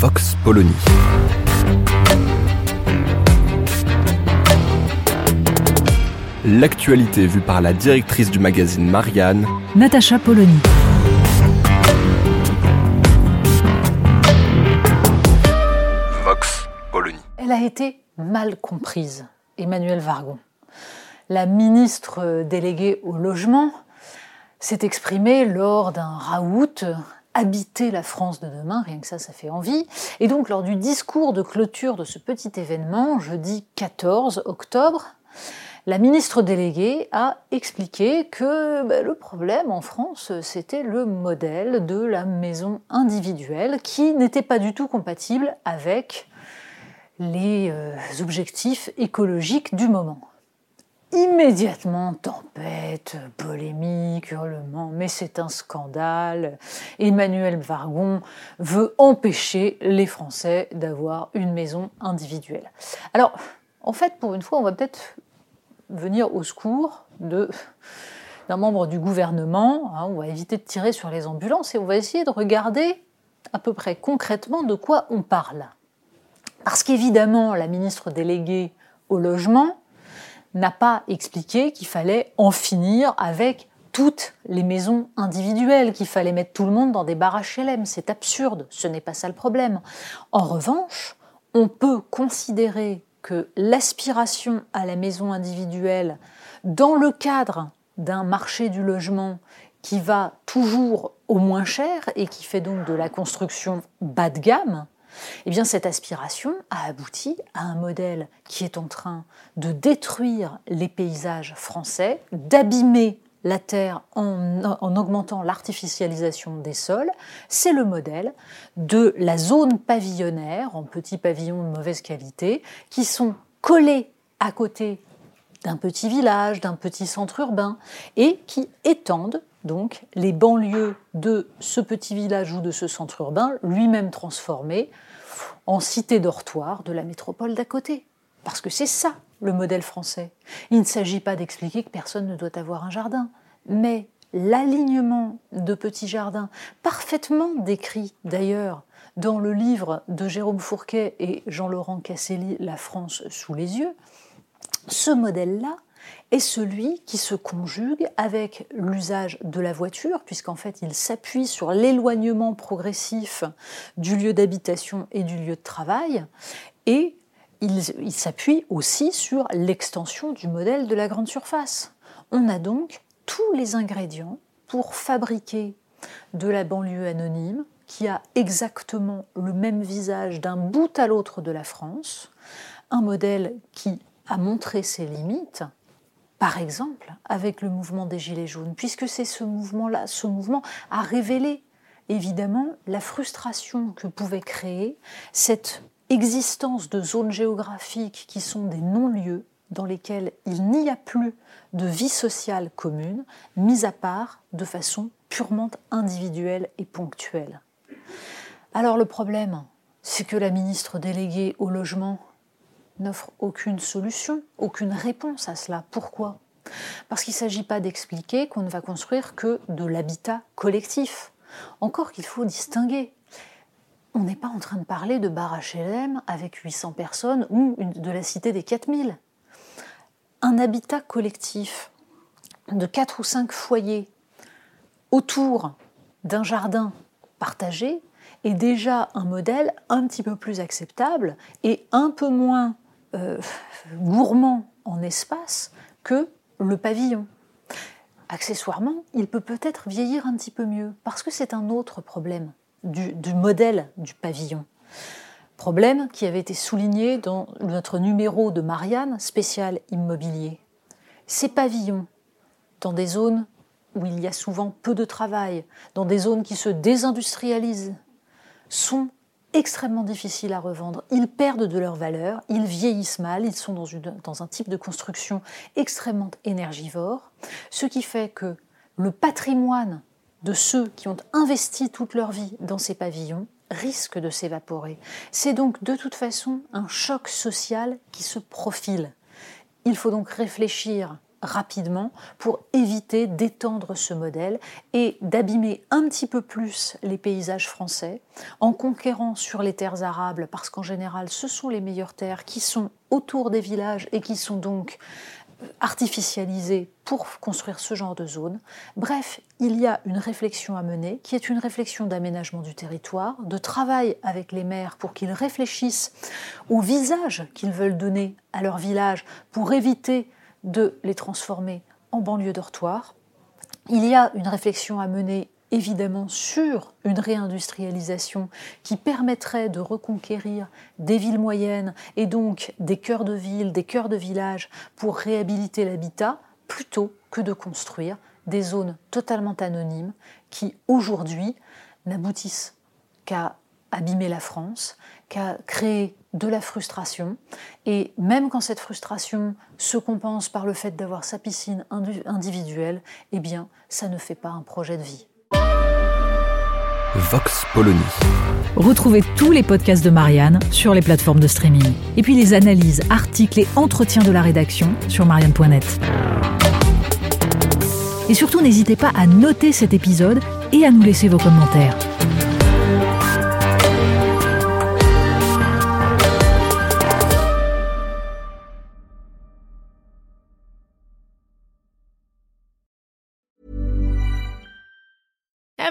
Vox Polony. L'actualité vue par la directrice du magazine Marianne, Natacha Polony. Vox Polony. Elle a été mal comprise, Emmanuel Vargon. La ministre déléguée au logement s'est exprimée lors d'un raout habiter la France de demain, rien que ça, ça fait envie. Et donc, lors du discours de clôture de ce petit événement, jeudi 14 octobre, la ministre déléguée a expliqué que bah, le problème en France, c'était le modèle de la maison individuelle qui n'était pas du tout compatible avec les euh, objectifs écologiques du moment. Immédiatement, tempête, polémique, hurlement, mais c'est un scandale. Emmanuel Vargon veut empêcher les Français d'avoir une maison individuelle. Alors, en fait, pour une fois, on va peut-être venir au secours d'un membre du gouvernement. Hein, on va éviter de tirer sur les ambulances et on va essayer de regarder à peu près concrètement de quoi on parle. Parce qu'évidemment, la ministre déléguée au logement n'a pas expliqué qu'il fallait en finir avec toutes les maisons individuelles, qu'il fallait mettre tout le monde dans des bars HLM. C'est absurde, ce n'est pas ça le problème. En revanche, on peut considérer que l'aspiration à la maison individuelle, dans le cadre d'un marché du logement qui va toujours au moins cher et qui fait donc de la construction bas de gamme, eh bien, cette aspiration a abouti à un modèle qui est en train de détruire les paysages français, d'abîmer la terre en, en augmentant l'artificialisation des sols. C'est le modèle de la zone pavillonnaire, en petits pavillons de mauvaise qualité, qui sont collés à côté d'un petit village, d'un petit centre urbain, et qui étendent donc les banlieues de ce petit village ou de ce centre urbain, lui-même transformé en cité dortoir de la métropole d'à côté. Parce que c'est ça le modèle français. Il ne s'agit pas d'expliquer que personne ne doit avoir un jardin, mais l'alignement de petits jardins, parfaitement décrit d'ailleurs dans le livre de Jérôme Fourquet et Jean-Laurent Casselli, La France sous les yeux, ce modèle-là est celui qui se conjugue avec l'usage de la voiture, puisqu'en fait il s'appuie sur l'éloignement progressif du lieu d'habitation et du lieu de travail, et il, il s'appuie aussi sur l'extension du modèle de la grande surface. On a donc tous les ingrédients pour fabriquer de la banlieue anonyme qui a exactement le même visage d'un bout à l'autre de la France, un modèle qui a montré ses limites, par exemple avec le mouvement des Gilets jaunes, puisque c'est ce mouvement-là, ce mouvement a révélé évidemment la frustration que pouvait créer cette existence de zones géographiques qui sont des non-lieux dans lesquels il n'y a plus de vie sociale commune, mise à part de façon purement individuelle et ponctuelle. Alors le problème, c'est que la ministre déléguée au logement n'offre aucune solution, aucune réponse à cela. Pourquoi? Parce qu'il ne s'agit pas d'expliquer qu'on ne va construire que de l'habitat collectif. Encore qu'il faut distinguer. On n'est pas en train de parler de bar HLM avec 800 personnes ou de la cité des 4000. Un habitat collectif de 4 ou 5 foyers autour d'un jardin partagé est déjà un modèle un petit peu plus acceptable et un peu moins euh, gourmand en espace que le pavillon. Accessoirement, il peut peut-être vieillir un petit peu mieux, parce que c'est un autre problème du, du, modèle du pavillon. Problème qui avait été souligné dans notre numéro de Marianne spécial immobilier. Ces pavillons, dans des zones où il y a souvent peu de travail, dans des zones qui se désindustrialisent, sont extrêmement difficiles à revendre. Ils perdent de leur valeur, ils vieillissent mal, ils sont dans, dans un type de construction extrêmement énergivore, ce qui fait que le patrimoine de ceux qui ont investi toute leur vie dans ces pavillons risque de s'évaporer. C'est donc de toute façon un choc social qui se profile. Il faut donc réfléchir rapidement pour éviter d'étendre ce modèle et d'abîmer un petit peu plus les paysages français en conquérant sur les terres arables, parce qu'en général ce sont les meilleures terres qui sont autour des villages et qui sont donc artificialisées pour construire ce genre de zone. Bref, il y a une réflexion à mener qui est une réflexion d'aménagement du territoire, de travail avec les maires pour qu'ils réfléchissent au visage qu'ils veulent donner à leur village pour éviter de les transformer en banlieue dortoir. Il y a une réflexion à mener évidemment sur une réindustrialisation qui permettrait de reconquérir des villes moyennes et donc des cœurs de ville, des cœurs de village pour réhabiliter l'habitat plutôt que de construire des zones totalement anonymes qui aujourd'hui n'aboutissent qu'à abîmer la France, qu'à créer de la frustration. Et même quand cette frustration se compense par le fait d'avoir sa piscine individuelle, eh bien, ça ne fait pas un projet de vie. Vox Polony. Retrouvez tous les podcasts de Marianne sur les plateformes de streaming. Et puis les analyses, articles et entretiens de la rédaction sur marianne.net. Et surtout, n'hésitez pas à noter cet épisode et à nous laisser vos commentaires.